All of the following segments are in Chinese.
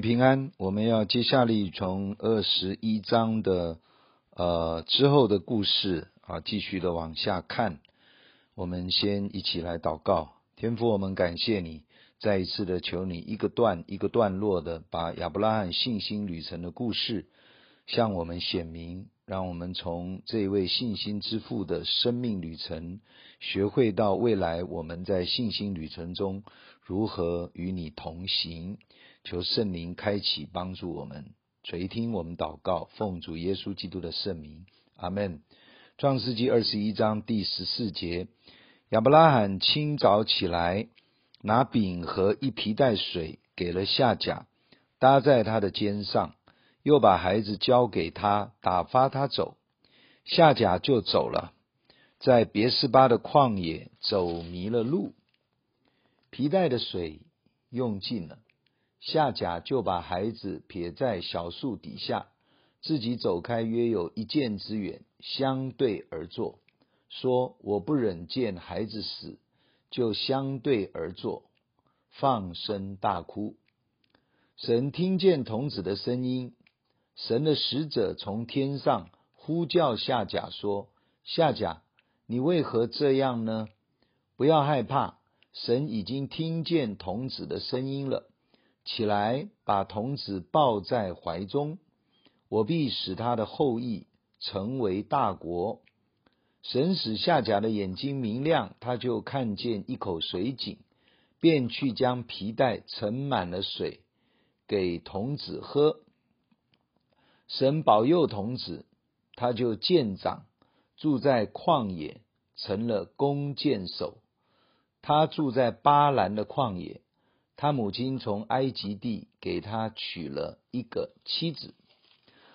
平安，我们要接下来从二十一章的呃之后的故事啊，继续的往下看。我们先一起来祷告，天父，我们感谢你，再一次的求你一个段一个段落的把亚伯拉罕信心旅程的故事向我们显明，让我们从这位信心之父的生命旅程，学会到未来我们在信心旅程中如何与你同行。求圣灵开启，帮助我们垂听我们祷告，奉主耶稣基督的圣名，阿门。创世纪二十一章第十四节，亚伯拉罕清早起来，拿饼和一皮袋水给了夏甲，搭在他的肩上，又把孩子交给他，打发他走。夏甲就走了，在别是巴的旷野走迷了路，皮袋的水用尽了。夏甲就把孩子撇在小树底下，自己走开约有一箭之远，相对而坐，说：“我不忍见孩子死，就相对而坐，放声大哭。”神听见童子的声音，神的使者从天上呼叫夏甲说：“夏甲，你为何这样呢？不要害怕，神已经听见童子的声音了。”起来，把童子抱在怀中，我必使他的后裔成为大国。神使夏甲的眼睛明亮，他就看见一口水井，便去将皮袋盛满了水，给童子喝。神保佑童子，他就渐长，住在旷野，成了弓箭手。他住在巴兰的旷野。他母亲从埃及地给他娶了一个妻子。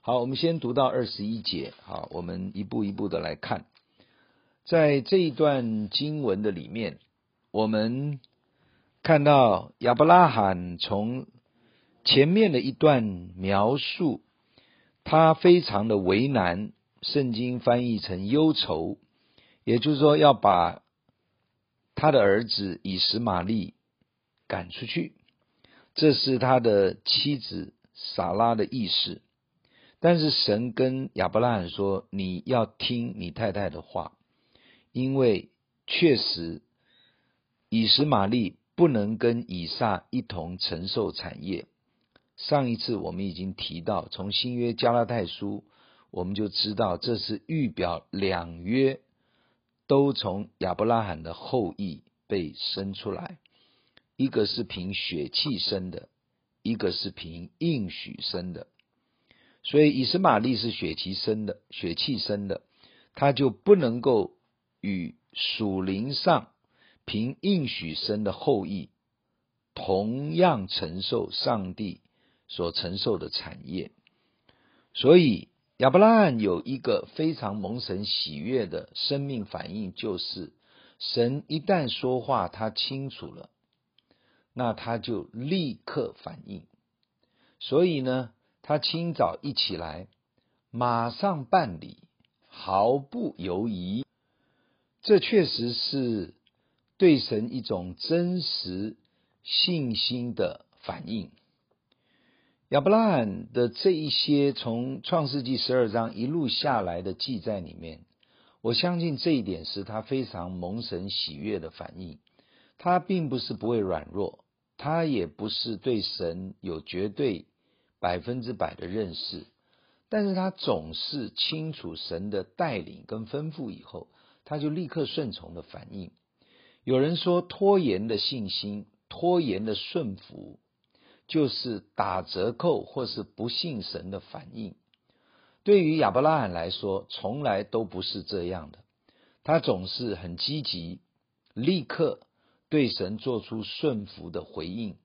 好，我们先读到二十一节。好，我们一步一步的来看，在这一段经文的里面，我们看到亚伯拉罕从前面的一段描述，他非常的为难，圣经翻译成忧愁，也就是说要把他的儿子以实玛利。赶出去，这是他的妻子撒拉的意思。但是神跟亚伯拉罕说：“你要听你太太的话，因为确实以实玛利不能跟以撒一同承受产业。”上一次我们已经提到，从新约加拉太书，我们就知道这是预表两约都从亚伯拉罕的后裔被生出来。一个是凭血气生的，一个是凭应许生的。所以以实玛利是血气生的，血气生的，他就不能够与属灵上凭应许生的后裔同样承受上帝所承受的产业。所以亚伯拉罕有一个非常蒙神喜悦的生命反应，就是神一旦说话，他清楚了。那他就立刻反应，所以呢，他清早一起来，马上办理，毫不犹豫。这确实是对神一种真实信心的反应。亚伯拉罕的这一些从创世纪十二章一路下来的记载里面，我相信这一点是他非常蒙神喜悦的反应。他并不是不会软弱。他也不是对神有绝对百分之百的认识，但是他总是清楚神的带领跟吩咐以后，他就立刻顺从的反应。有人说拖延的信心、拖延的顺服，就是打折扣或是不信神的反应。对于亚伯拉罕来说，从来都不是这样的，他总是很积极，立刻。对神做出顺服的回应，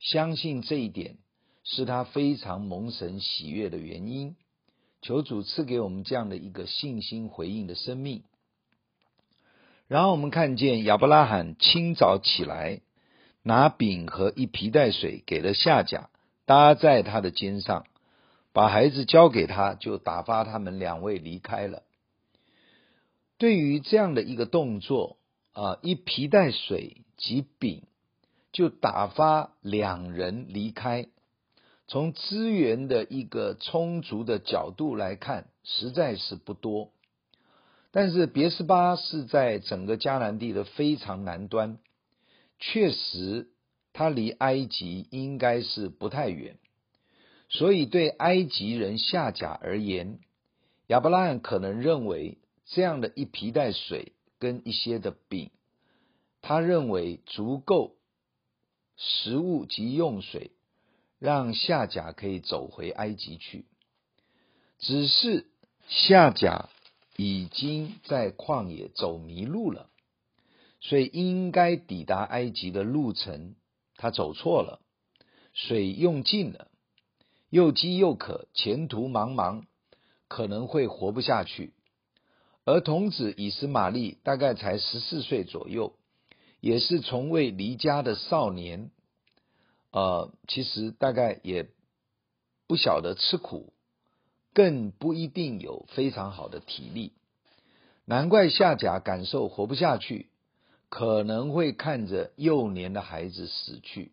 相信这一点是他非常蒙神喜悦的原因。求主赐给我们这样的一个信心回应的生命。然后我们看见亚伯拉罕清早起来，拿饼和一皮袋水给了夏甲，搭在他的肩上，把孩子交给他，就打发他们两位离开了。对于这样的一个动作啊，一皮袋水。及饼，就打发两人离开，从资源的一个充足的角度来看，实在是不多。但是别斯巴是在整个迦南地的非常南端，确实它离埃及应该是不太远，所以对埃及人夏甲而言，亚伯拉罕可能认为这样的一皮带水跟一些的饼，他认为足够食物及用水，让夏甲可以走回埃及去。只是夏甲。已经在旷野走迷路了，所以应该抵达埃及的路程，他走错了，水用尽了，又饥又渴，前途茫茫，可能会活不下去。而童子以实玛利大概才十四岁左右，也是从未离家的少年，呃，其实大概也不晓得吃苦。更不一定有非常好的体力，难怪夏甲感受活不下去，可能会看着幼年的孩子死去，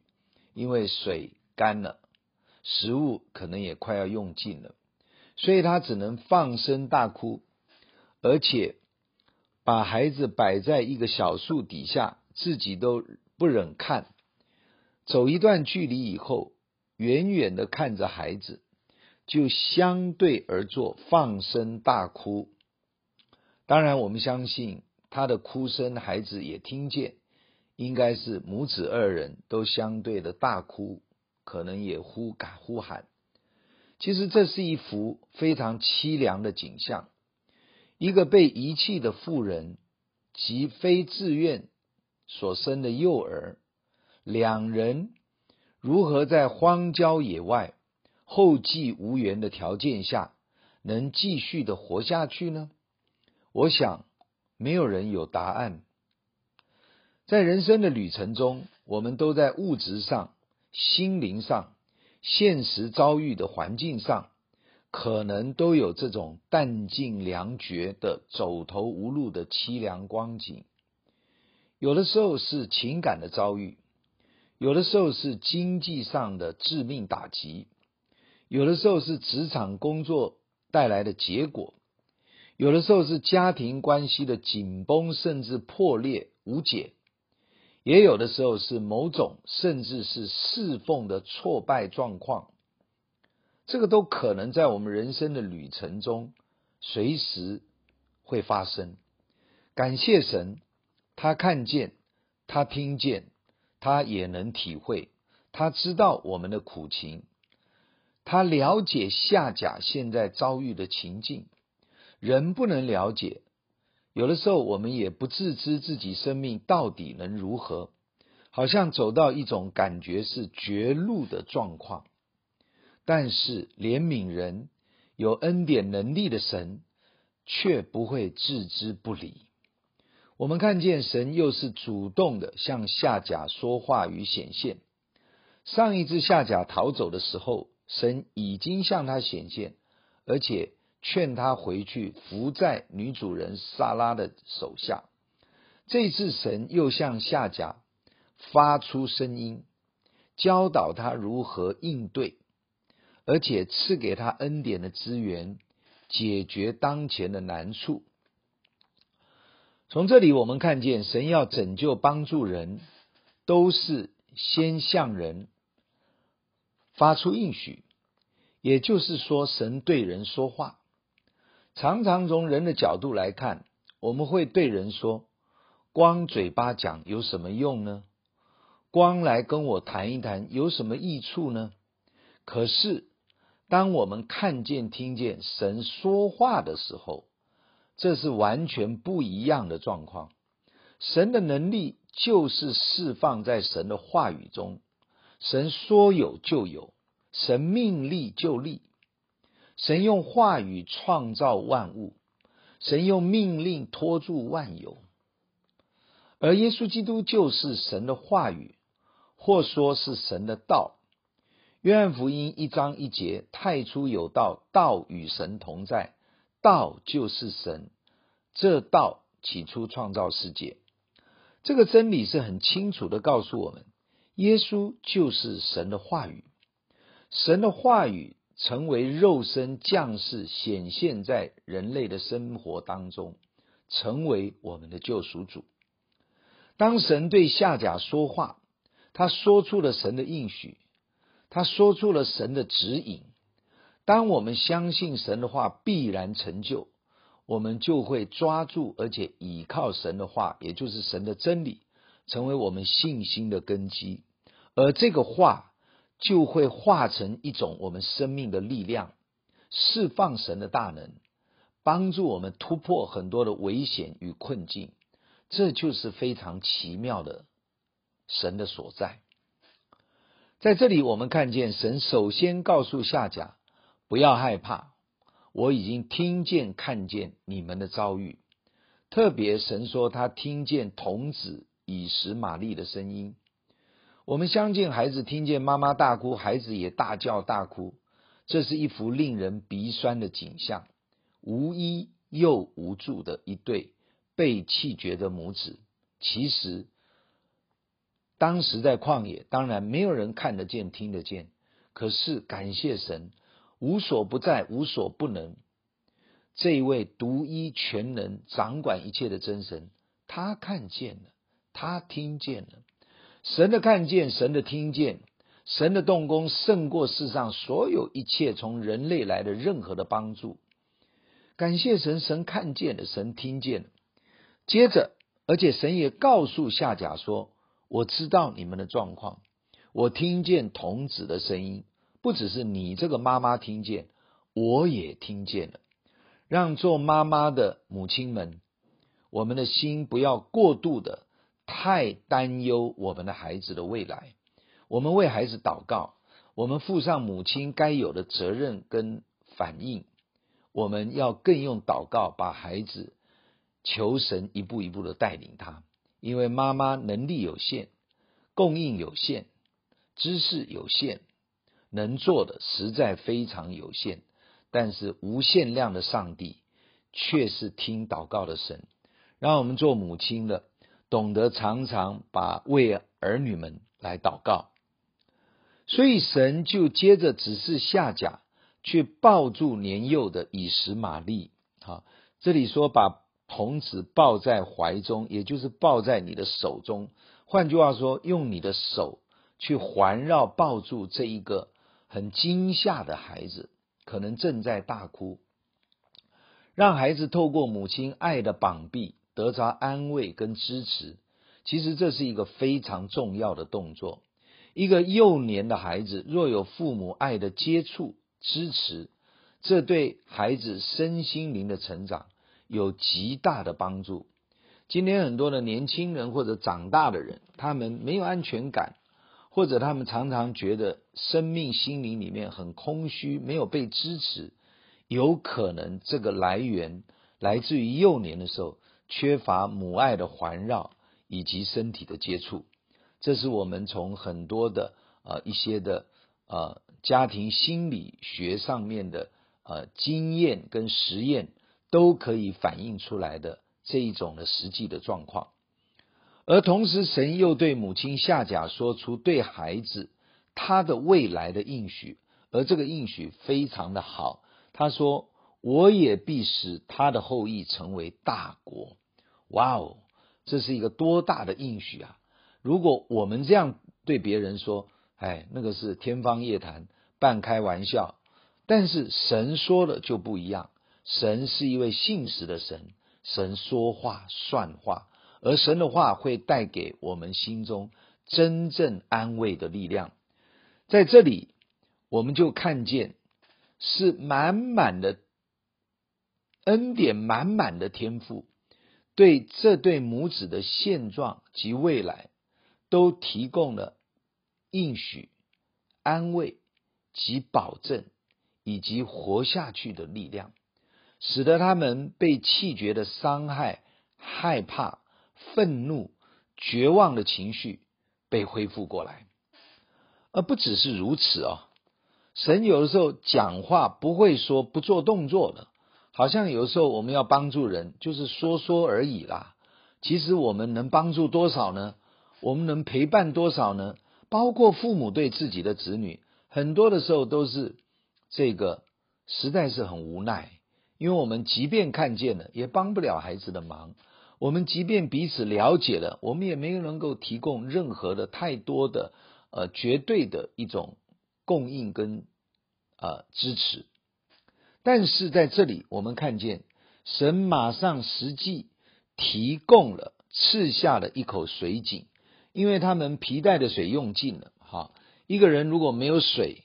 因为水干了，食物可能也快要用尽了，所以他只能放声大哭，而且把孩子摆在一个小树底下，自己都不忍看。走一段距离以后，远远的看着孩子。就相对而坐，放声大哭。当然，我们相信他的哭声，孩子也听见，应该是母子二人都相对的大哭，可能也呼嘎呼喊。其实这是一幅非常凄凉的景象：一个被遗弃的妇人及非自愿所生的幼儿，两人如何在荒郊野外，后继无援的条件下，能继续的活下去呢？我想没有人有答案。在人生的旅程中，我们都在物质上、心灵上、现实遭遇的环境上，可能都有这种弹尽粮绝的走投无路的凄凉光景。有的时候是情感的遭遇，有的时候是经济上的致命打击。有的时候是职场工作带来的结果，有的时候是家庭关系的紧绷甚至破裂无解，也有的时候是某种甚至是侍奉的挫败状况，这个都可能在我们人生的旅程中随时会发生。感谢神，他看见，他听见，他也能体会，他知道我们的苦情。他了解夏甲现在遭遇的情境，人不能了解。有的时候，我们也不自知自己生命到底能如何，好像走到一种感觉是绝路的状况。但是怜悯人、有恩典能力的神，却不会置之不理。我们看见神又是主动的向夏甲说话与显现。上一次夏甲逃走的时候。神已经向他显现，而且劝他回去伏在女主人撒拉的手下。这次神又向夏甲发出声音，教导他如何应对，而且赐给他恩典的资源，解决当前的难处。从这里我们看见，神要拯救帮助人，都是先向人。发出应许，也就是说，神对人说话，常常从人的角度来看，我们会对人说：“光嘴巴讲有什么用呢？光来跟我谈一谈有什么益处呢？”可是，当我们看见、听见神说话的时候，这是完全不一样的状况。神的能力就是释放在神的话语中。神说有就有，神命立就立，神用话语创造万物，神用命令托住万有，而耶稣基督就是神的话语，或说是神的道。约翰福音一章一节：太初有道，道与神同在，道就是神。这道起初创造世界，这个真理是很清楚的告诉我们。耶稣就是神的话语，神的话语成为肉身降世，显现在人类的生活当中，成为我们的救赎主。当神对夏甲说话，他说出了神的应许，他说出了神的指引。当我们相信神的话必然成就，我们就会抓住而且倚靠神的话，也就是神的真理，成为我们信心的根基。而这个话就会化成一种我们生命的力量，释放神的大能，帮助我们突破很多的危险与困境。这就是非常奇妙的神的所在。在这里，我们看见神首先告诉夏甲，不要害怕，我已经听见、看见你们的遭遇。特别神说他听见童子以实玛利的声音。我们相信孩子听见妈妈大哭，孩子也大叫大哭，这是一幅令人鼻酸的景象，无依又无助的一对被弃绝的母子。其实当时在旷野，当然没有人看得见、听得见，可是感谢神。无所不在，无所不能。这一位独一全能、掌管一切的真神，他看见了，他听见了。神的看见，神的听见，神的动工胜过世上所有一切从人类来的任何的帮助。感谢神，神看见了，神听见了。接着，而且神也告诉夏甲说：“我知道你们的状况，我听见童子的声音。”不只是你这个妈妈听见，我也听见了。让做妈妈的母亲们，我们的心不要过度的太担忧我们的孩子的未来。我们为孩子祷告，我们负上母亲该有的责任跟反应。我们要更用祷告把孩子求神一步一步的带领他，因为妈妈能力有限，供应有限，知识有限。能做的实在非常有限，但是无限量的上帝却是听祷告的神，让我们做母亲的懂得常常把为儿女们来祷告。所以神就接着指示下甲去抱住年幼的以实玛利。好，这里说把童子抱在怀中，也就是抱在你的手中。换句话说，用你的手去环绕抱住这一个。很惊吓的孩子，可能正在大哭，让孩子透过母亲爱的膀臂得着安慰跟支持。其实这是一个非常重要的动作。一个幼年的孩子若有父母爱的接触支持，这对孩子身心灵的成长有极大的帮助。今天很多的年轻人或者长大的人，他们没有安全感。或者他们常常觉得生命心灵里面很空虚，没有被支持，有可能这个来源来自于幼年的时候缺乏母爱的环绕以及身体的接触。这是我们从很多的呃一些的呃家庭心理学上面的呃经验跟实验都可以反映出来的这一种的实际的状况。而同时，神又对母亲夏甲说出对孩子他的未来的应许，而这个应许非常的好。他说：“我也必使他的后裔成为大国。”哇哦，这是一个多大的应许啊！如果我们这样对别人说，哎，那个是天方夜谭，半开玩笑。但是神说的就不一样，神是一位信实的神，神说话算话。而神的话会带给我们心中真正安慰的力量，在这里我们就看见是满满的恩典，满满的天赋，对这对母子的现状及未来都提供了应许、安慰及保证，以及活下去的力量，使得他们被气绝的伤害、害怕。愤怒、绝望的情绪被恢复过来，而不只是如此哦。神有的时候讲话不会说不做动作的，好像有时候我们要帮助人，就是说说而已啦。其实我们能帮助多少呢？我们能陪伴多少呢？包括父母对自己的子女，很多的时候都是这个实在是很无奈，因为我们即便看见了，也帮不了孩子的忙；我们即便彼此了解了，我们也没有能够提供任何的太多的呃绝对的一种供应跟呃支持。但是在这里，我们看见神马上实际提供了赐下了一口水井，因为他们皮带的水用尽了，哈。一个人如果没有水，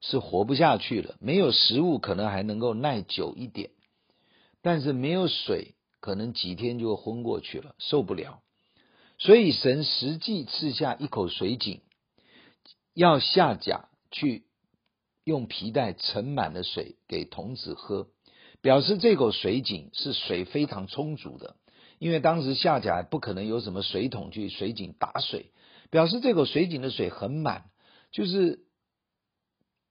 是活不下去了。没有食物，可能还能够耐久一点，但是没有水，可能几天就昏过去了，受不了。所以神实际赐下一口水井，要夏甲去用皮带盛满了水给童子喝，表示这口水井是水非常充足的。因为当时夏甲不可能有什么水桶去水井打水，表示这口水井的水很满。就是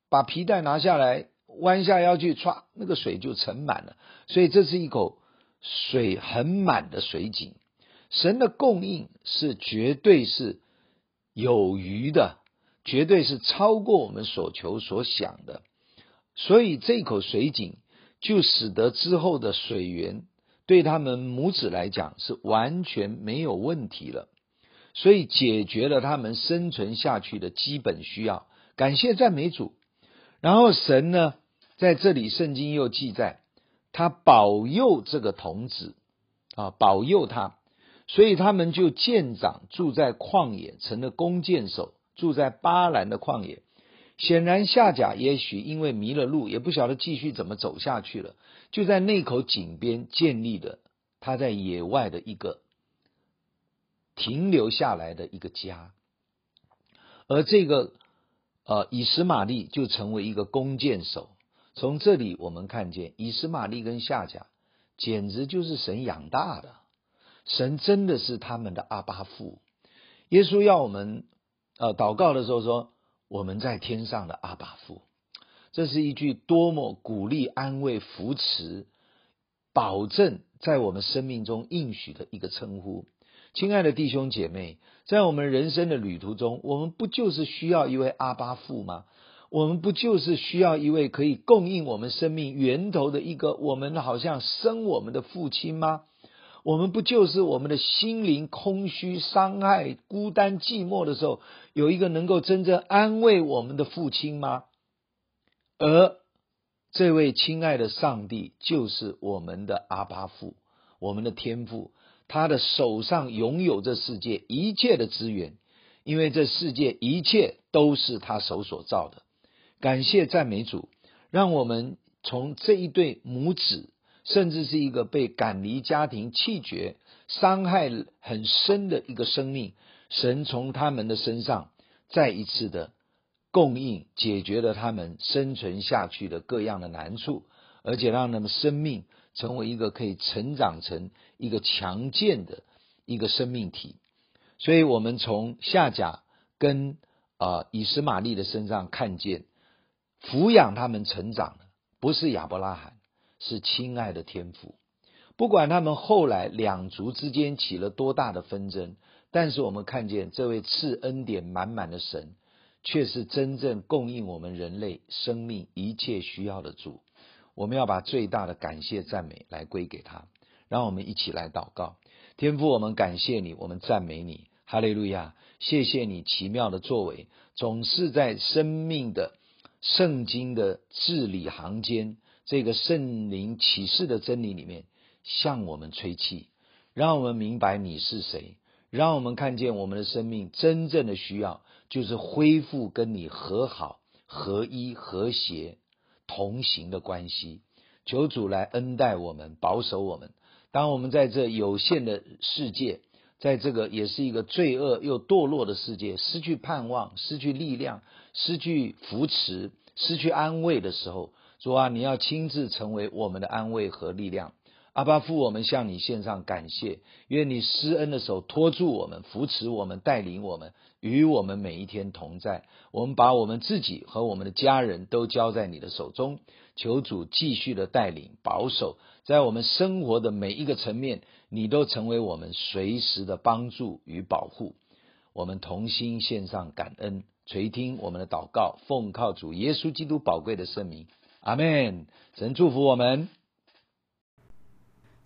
把皮带拿下来，弯下腰去唰，那个水就盛满了。所以这是一口水很满的水井。神的供应是绝对是有余的，绝对是超过我们所求所想的。所以这口水井就使得之后的水源对他们母子来讲是完全没有问题了。所以解决了他们生存下去的基本需要，感谢赞美主。然后神呢，在这里圣经又记载，他保佑这个童子啊，保佑他，所以他们就渐长，住在旷野，成了弓箭手，住在巴兰的旷野。显然夏甲也许因为迷了路，也不晓得继续怎么走下去了，就在那口井边建立了他在野外的一个。停留下来的一个家，而这个呃以实玛利就成为一个弓箭手。从这里我们看见以实玛利跟夏甲简直就是神养大的，神真的是他们的阿爸父。耶稣要我们呃祷告的时候说：“我们在天上的阿爸父。”这是一句多么鼓励、安慰、扶持、保证在我们生命中应许的一个称呼。亲爱的弟兄姐妹，在我们人生的旅途中，我们不就是需要一位阿巴父吗？我们不就是需要一位可以供应我们生命源头的一个我们好像生我们的父亲吗？我们不就是我们的心灵空虚、伤害、孤单、寂寞的时候，有一个能够真正安慰我们的父亲吗？而这位亲爱的上帝就是我们的阿巴父，我们的天父。他的手上拥有这世界一切的资源，因为这世界一切都是他手所造的。感谢赞美主，让我们从这一对母子，甚至是一个被赶离家庭、弃绝、伤害很深的一个生命，神从他们的身上再一次的供应，解决了他们生存下去的各样的难处，而且让他们生命。成为一个可以成长成一个强健的一个生命体，所以我们从夏甲跟啊、呃、以实玛利的身上看见，抚养他们成长的不是亚伯拉罕，是亲爱的天父。不管他们后来两族之间起了多大的纷争，但是我们看见这位赐恩典满满的神，却是真正供应我们人类生命一切需要的主。我们要把最大的感谢赞美来归给他，让我们一起来祷告。天父，我们感谢你，我们赞美你，哈利路亚！谢谢你奇妙的作为，总是在生命的圣经的字里行间，这个圣灵启示的真理里面，向我们吹气，让我们明白你是谁，让我们看见我们的生命真正的需要，就是恢复跟你和好、合一、和谐。同行的关系，求主来恩待我们，保守我们。当我们在这有限的世界，在这个也是一个罪恶又堕落的世界，失去盼望、失去力量、失去扶持、失去安慰的时候，主啊，你要亲自成为我们的安慰和力量。阿爸父，我们向你献上感谢，愿你施恩的手托住我们，扶持我们，带领我们，与我们每一天同在。我们把我们自己和我们的家人都交在你的手中，求主继续的带领保守，在我们生活的每一个层面，你都成为我们随时的帮助与保护。我们同心献上感恩，垂听我们的祷告，奉靠主耶稣基督宝贵的圣名，阿门。神祝福我们。